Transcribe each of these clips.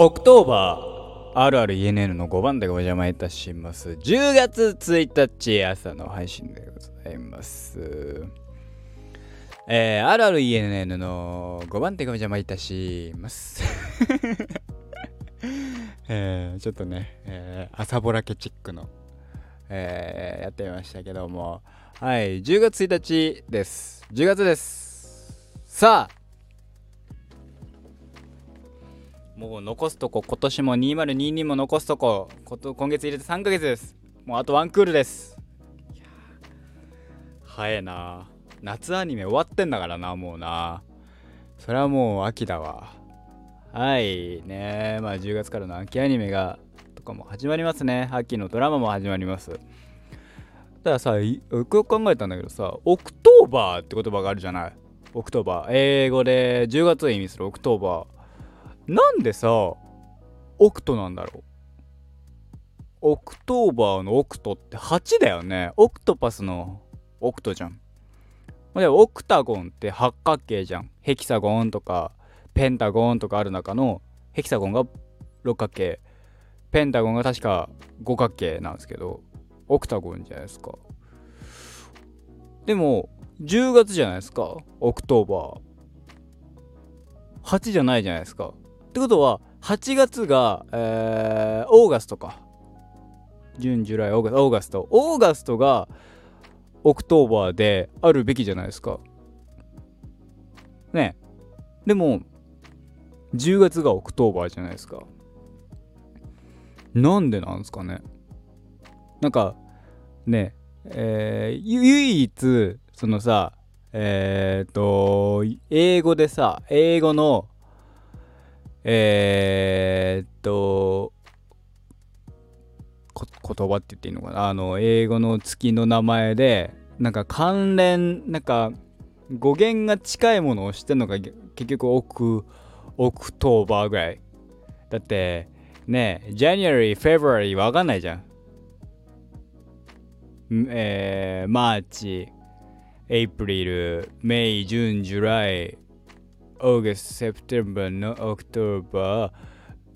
Octoberあるある ENN の5番でお邪魔いたします。10月1日朝の配信でございます。えー、あるある ENN の5番手がお邪魔いたします。えー、ちょっとね、えー、朝ぼらけチックの、えー、やってみましたけども。はい10月1日です。10月です。さあもう残すとこ今年も2022も残すとここと今月入れて3ヶ月です。もうあとワンクールです。早えな。夏アニメ終わってんだからなもうな。それはもう秋だわ。はいね。まあ10月からの秋アニメがとかも始まりますね。秋のドラマも始まります。たださよくよく考えたんだけどさ Octoberって言葉があるじゃない？ October。英語で10月を意味する October。なんでさ、オクトなんだろう？ Octoberのオクトって8だよね。オクトパスのオクトじゃん。で、オクタゴンって八角形じゃん。ヘキサゴンとか、ペンタゴンとかある中の、ヘキサゴンが六角形。ペンタゴンが確か五角形なんですけど、オクタゴンじゃないですか。でも、10月じゃないですか？ October。8じゃないじゃないですか。ってことは8月が、えー、 August か。 June July August。オーガスト。 August が October であるべきじゃないですか。ね。でも10月が October じゃないですか。なんでなんですかね。なんかねえー、唯一そのさえっ、と英語でさ英語のえー、っと言葉って言っていいのかな？あの英語の月の名前でなんか関連なんか語源が近いものをしてんのが結局オク October ぐらい。だってね January February わかんないじゃん。えー、 March April May June July August, September, no, October,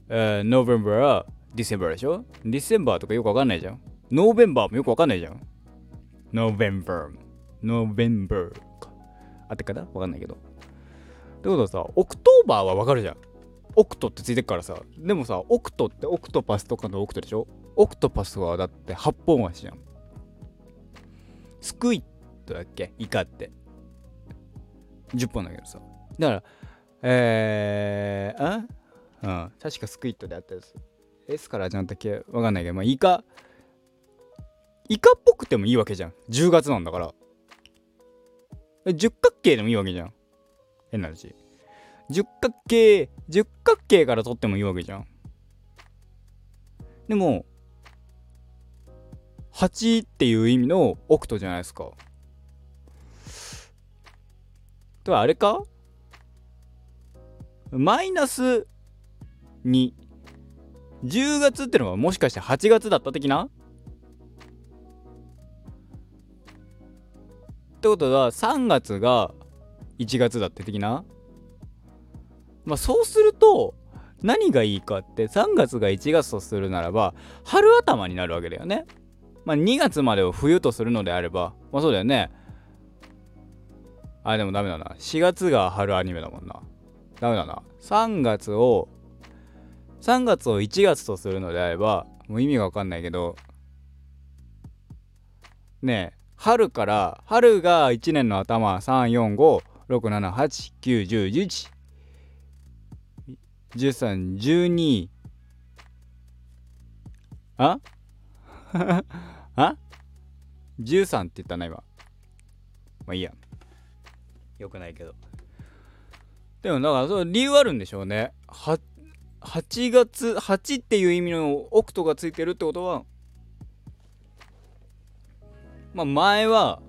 uh, November, December でしょ ?December とかよくわかんないじゃん。November もよくわかんないじゃん。November, November か。あってかな？わかんないけど。ってことはさ、 October はわかるじゃん。オクトってついてっからさ。でもさ、オクトってオクトパスとかのオクトでしょ？オクトパスはだって8本足じゃん。 squid だっけ？イカって。10本だけどさ。だから、えー、あ？うん、確かスクイットであったです。S からじゃんっけわかんないけど、まあ、イカ、イカっぽくてもいいわけじゃん。10月なんだから。十角形でもいいわけじゃん。変な話。十角形、十角形から取ってもいいわけじゃん。でも、8っていう意味のオクトじゃないですか。とはあれか？マイナス2。10月ってのはもしかして8月だった的な？ってことは3月が1月だって的な？まあそうすると何がいいかって3月が1月とするならば春頭になるわけだよね。まあ2月までを冬とするのであればまあそうだよね。あでもダメだな。4月が春アニメだもんな。ダメだな。3月を、3月を1月とするのであれば、もう意味がわかんないけど、ねえ、春から、春が1年の頭、3、4、5、6、7、8、9、10、11、13、12、あ？あ ?13 って言ったな、今。まあいいや。よくないけど。でもだからそ理由あるんでしょうね。は8月8っていう意味のオクトがついてるってことはまあ前は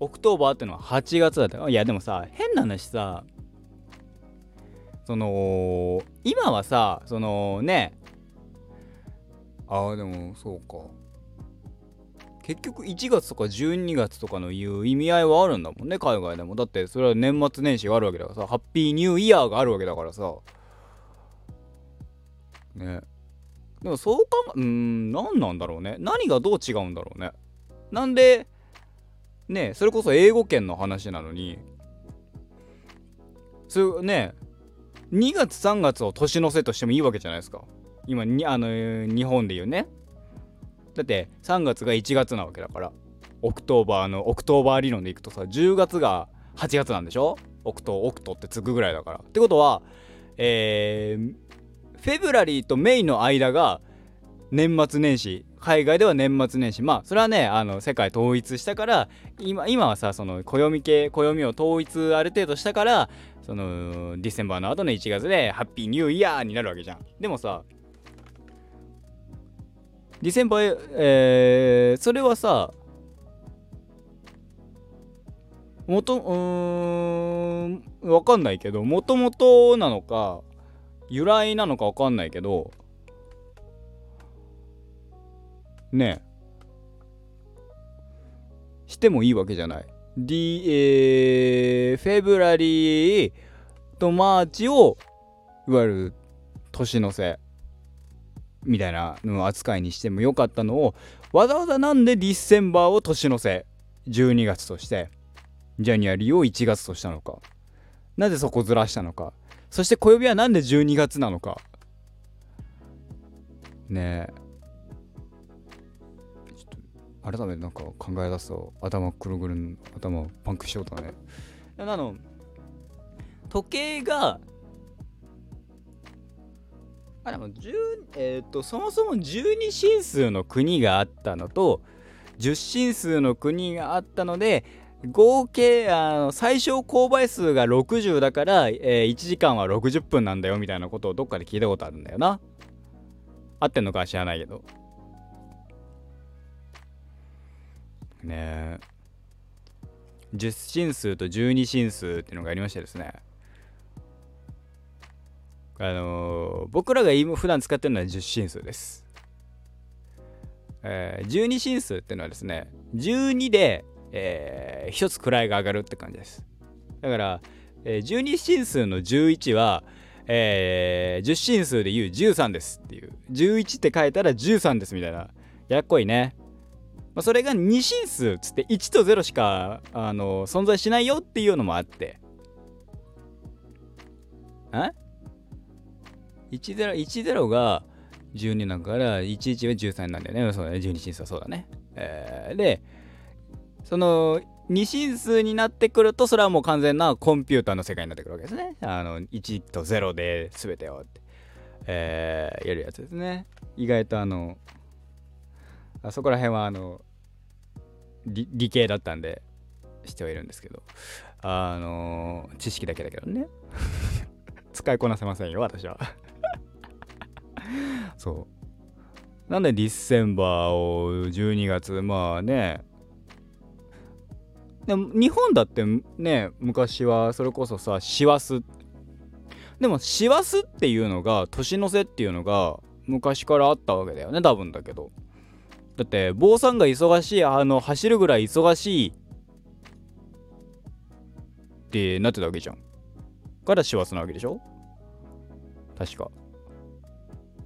October ってのは8月だったいやでもさ変な話さその今はさそのねああでもそうか結局1月とか12月とかのいう意味合いはあるんだもんね海外でも。だってそれは年末年始があるわけだからさハッピーニューイヤーがあるわけだからさ。ね。でもそうかうん何なんだろうね。何がどう違うんだろうね。なんでねそれこそ英語圏の話なのにそうね2月3月を年の瀬としてもいいわけじゃないですか。今にあの日本で言うね。だって3月が1月なわけだから。 October の October 理論でいくとさ10月が8月なんでしょ？オクトオクトってつくぐらいだから。ってことはえー、 February と May の間が年末年始海外では年末年始。まあそれはねあの世界統一したから今今はさその暦系暦を統一ある程度したからそのディセンバーの後の1月でハッピーニューイヤーになるわけじゃん。でもさディセンバーえー、それはさもとうーんわかんないけどもともとなのか由来なのかわかんないけどねしてもいいわけじゃない。D、えー、 February とマーチをいわゆる年の瀬みたいなの扱いにしてもよかったのをわざわざなんで December を年の瀬12月として January を1月としたのか。なぜそこずらしたのか。そして小指はなんで12月なのか。ねえ。ちょっと改めてなんか考え出すと頭くるぐる頭パンクしようとかね。あの時計があでもえっ、ー、とそもそも12進数の国があったのと10進数の国があったので合計あの最小勾配数が60だから、えー、1時間は60分なんだよみたいなことをどっかで聞いたことあるんだよな。合ってんのかは知らないけど。ねえ。10進数と12進数っていうのがありましてですね。あのー、僕らが今普段使ってるのは10進数です、えー、12進数っていうのはですね12で、えー、1つ位が上がるって感じです。だから、えー、12進数の11はえー、10進数で言う13ですっていう。11って書いたら13ですみたいな。やっこいね。まあ、それが2進数っつって1と0しかあの存在しないよっていうのもあって。あ ?10, 10が12だから11は13なんだよね。そうだね。12進数はそうだね。えー、で、その2進数になってくると、それはもう完全なコンピューターの世界になってくるわけですね。あの、1と0で全てをって、えー、やるやつですね。意外とあの、あそこら辺はあの、理系だったんでしてはいるんですけどあの、知識だけだけどね 使いこなせませんよ私は そう。なんでディッセンバーを12月まあね。でも日本だってね昔はそれこそさ師走。でも師走っていうのが年の瀬っていうのが昔からあったわけだよね多分だけど。だって坊さんが忙しいあの走るぐらい忙しい。ってなってたわけじゃん。から師走なわけでしょ？確か。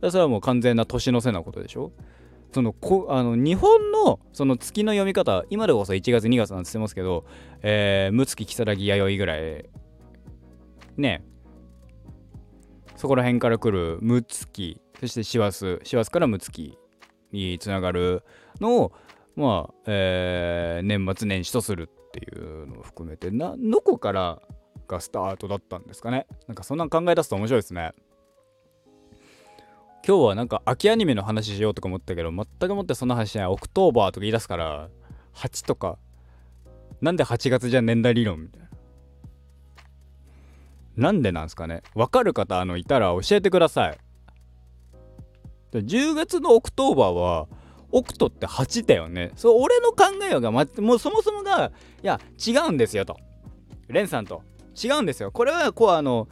それはもう完全な年の瀬なことでしょ？そのこあの日本のその月の読み方今でこそ1月2月なんて言ってますけどえー、睦月如月弥生ぐらいね。そこら辺から来る睦月そして師走師走から睦月につながるのをまあ、えー、年末年始とするっていうのを含めてなどこからがスタートだったんですかね？なんかそんなん考え出すと面白いですね。今日はなんか秋アニメの話しようとか思ったけど全くもってそんな話しない October とか言い出すから8とか。なんで8月じゃねえんだい理論みたいな。なんでなんすかね。わかる方あのいたら教えてください。10月の October は octo って8だよね。そう俺の考えが、ま、もうそもそもがいや違うんですよと。レンさんと。違うんですよ。これはこうあの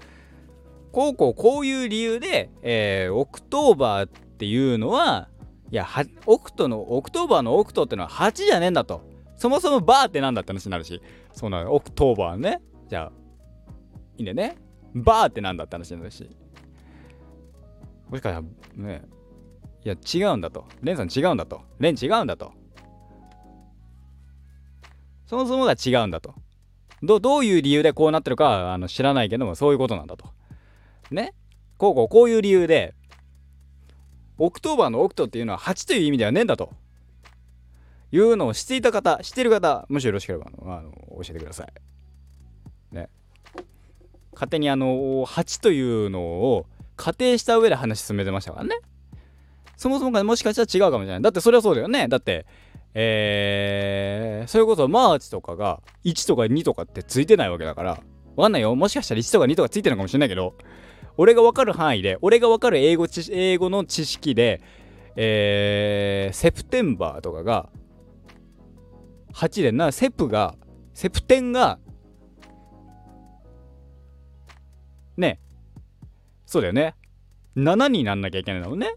こうこうこういう理由で、えー、 October っていうのはいや octo の October の octo ってのは8じゃねえんだと。そもそも ber ってなんだって話になるし。そうなの October ね。じゃあいいんだよね。 ber ってなんだって話になるし。もしかしたらねいや違うんだと。レンさん違うんだと。レン違うんだと。そもそもが違うんだと。どどういう理由でこうなってるかあの知らないけどもそういうことなんだと。ね。こうこうこういう理由で October の octo っていうのは8という意味ではねえんだと。いうのを知っていた方知ってる方もしよろしければあのあの教えてください。ね。勝手にあの8というのを仮定した上で話進めてましたからね。そもそもがもしかしたら違うかもしれない。だってそれはそうだよね。だってえー、それこそマーチとかが1とか2とかってついてないわけだから。わかんないよ。もしかしたら1とか2とかついてるのかもしれないけど。俺がわかる範囲で俺がわかる英語英語の知識でえー、 September とかが8でな sep が septem がねそうだよね。7になんなきゃいけないんだもんね。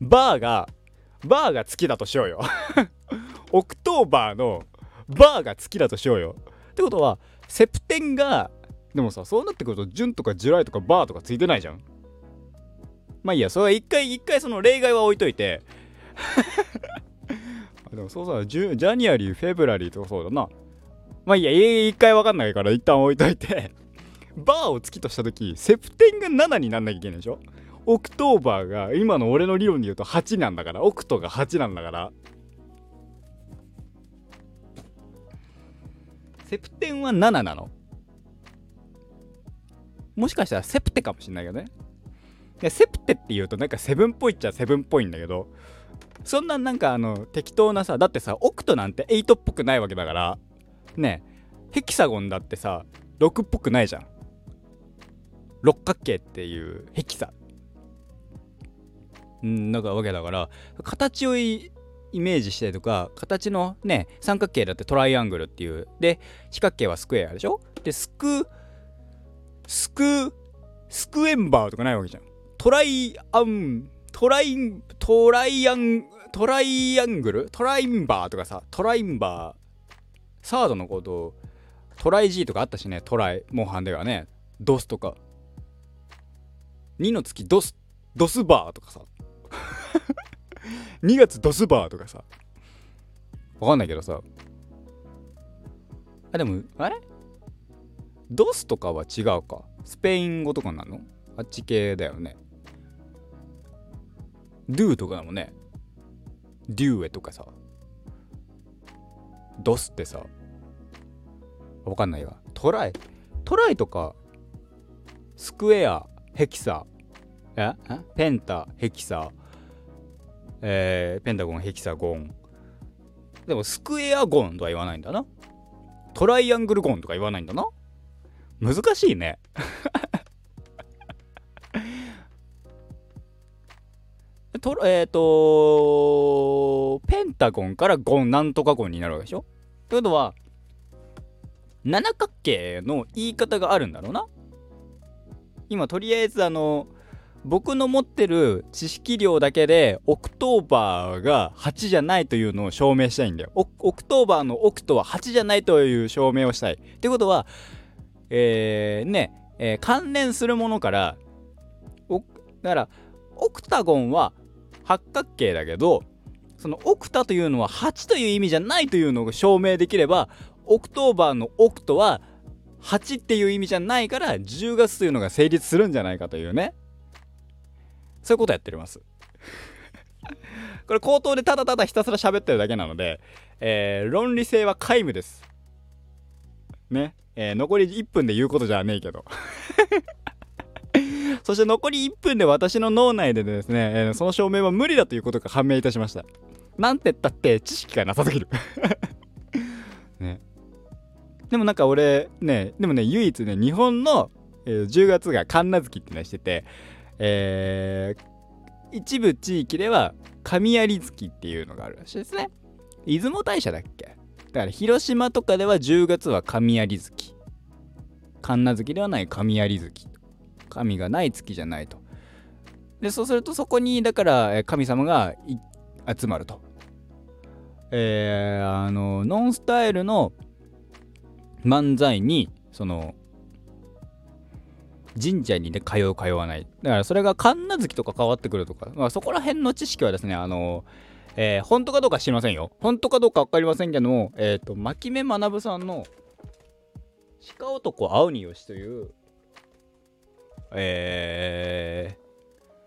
バーがバーが月だとしようよ。October のber が月だとしようよ。ってことは septem がでもさそうなってくると June とか July とか ber とかついてないじゃん。まあいいやそれは一回一回その例外は置いといて。でもそうさジュ January February とかそうだな。まあいいや一回わかんないから一旦置いといて。ber を月とした時 septem が7になんなきゃいけないでしょ。 October が今の俺の理論で言うと8なんだから。 octo が8なんだから。セプテンは7なの。もしかしたらセプテかもしんないけどね。でセプテって言うとなんかセブンっぽいっちゃセブンっぽいんだけどそんななんかあの適当なさだってさオクトなんて8っぽくないわけだからねヘキサゴンだってさ6っぽくないじゃん。六角形っていうヘキサ。うんなんかわけだから形をイメージしてとか形のね三角形だってトライアングルっていう。で四角形はスクエアでしょ？でスクスクスクエンバーとかないわけじゃん。トライアントライントライアントライアングル？トラインバーとかさトラインバー。サードのことトライ G とかあったしねトライ。モンハンではね。ドスとか。2の月ドスドスバーとかさ。2月ドスバーとかさ。わかんないけどさ。あでもあれ？ドスとかは違うか。スペイン語とかなの？あっち系だよね。ドゥとかだもんね。デューエとかさ。ドスってさ。わかんないわ。トライ。トライとかスクエアヘキサ。え？ペンタヘキサ。えー、ペンタゴンヘキサゴン。でもスクエアゴンとは言わないんだな。トライアングルゴンとか言わないんだな。難しいね。とえっ、ー、とペンタゴンからゴンなんとかゴンになるわけでしょ？ということは七角形の言い方があるんだろうな？今とりあえずあの僕の持ってる知識量だけで October が8じゃないというのを証明したいんだよ。 October の octo は8じゃないという証明をしたい。ってことはえー、ね、えー、関連するものからだから octagon は八角形だけどその octa というのは8という意味じゃないというのを証明できれば October の octo は8っていう意味じゃないから10月というのが成立するんじゃないかというね。そういうことやっております。これ口頭でただただひたすら喋ってるだけなので、えー、論理性は皆無です。ね。えー、残り1分で言うことじゃねえけど そして残り1分で私の脳内でですね、えー、その証明は無理だということが判明いたしました。なんて言ったって知識がなさすぎる ね。でもなんか俺ね、でもね、唯一ね、日本の、えー、10月が神奈月ってのしてて、えー、一部地域では神有月っていうのがあるらしいですね。出雲大社だっけ？だから広島とかでは10月は神有月。神奈月ではない神有月。神がない月じゃないと。で、そうするとそこに、だから神様が集まると。えー、あの、ノンスタイルの漫才に、その、神社にね通う通わないだからそれが神奈月とか変わってくるとか、まあ、そこら辺の知識はですねあのえー、本当かどうか知りませんよ。本当かどうか分かりませんけどもえっ、ー、と牧目学さんの鹿男青によしというえー、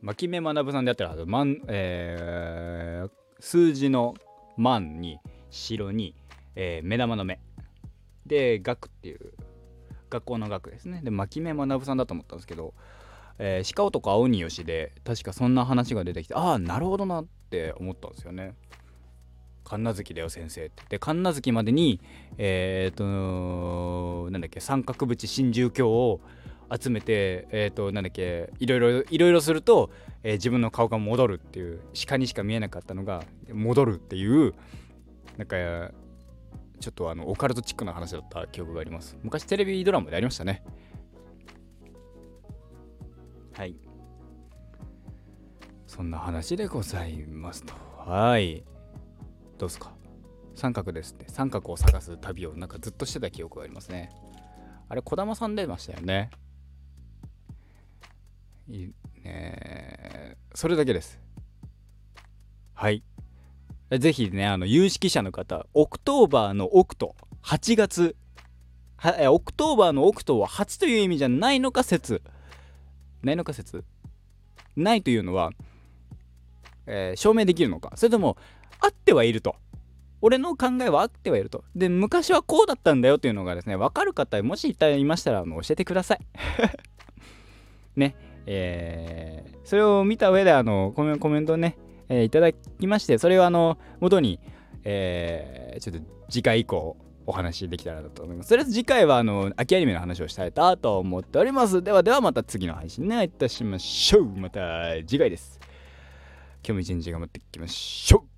牧目学さんでやってるはず、まんえー、数字の万に白に、えー、目玉の目。で学っていう学校の学ですね。で牧目学さんだと思ったんですけど、えー、鹿男青によしで確かそんな話が出てきてああなるほどな。って思ったんですよね。神奈月だよ先生って。で神奈月までにえっ、となんだっけ三角縁真珠鏡を集めてえっ、となんだっけいろいろいろいろすると、えー、自分の顔が戻るっていう鹿にしか見えなかったのが戻るっていうなんかちょっとあのオカルトチックな話だった記憶があります。昔テレビドラマでありましたね。はい。そんな話でございますと。はい。どうすか？三角ですって。三角を探す旅をなんかずっとしてた記憶がありますね。あれ児玉さん出ましたよね。いいねそれだけです。はい。ぜひね、あの、有識者の方、 October の octo、8月、は October の octo は8という意味じゃないのか説。ないのか説？ないというのは、えー、証明できるのかそれとも、あってはいると。俺の考えはあってはいると。で、昔はこうだったんだよっていうのがですね、わかる方、もしいましたら、あの教えてください。ね。えー、それを見た上で、あの、コメコメントね、えー、いただきまして、それをあの、元に、えー、ちょっと次回以降、お話できたらなと思います。とりあえず次回はあの秋アニメの話をしたいなと思っております。ではではまた次の配信ね、いたしましょう。また次回です。今日も一日頑張っていきましょう。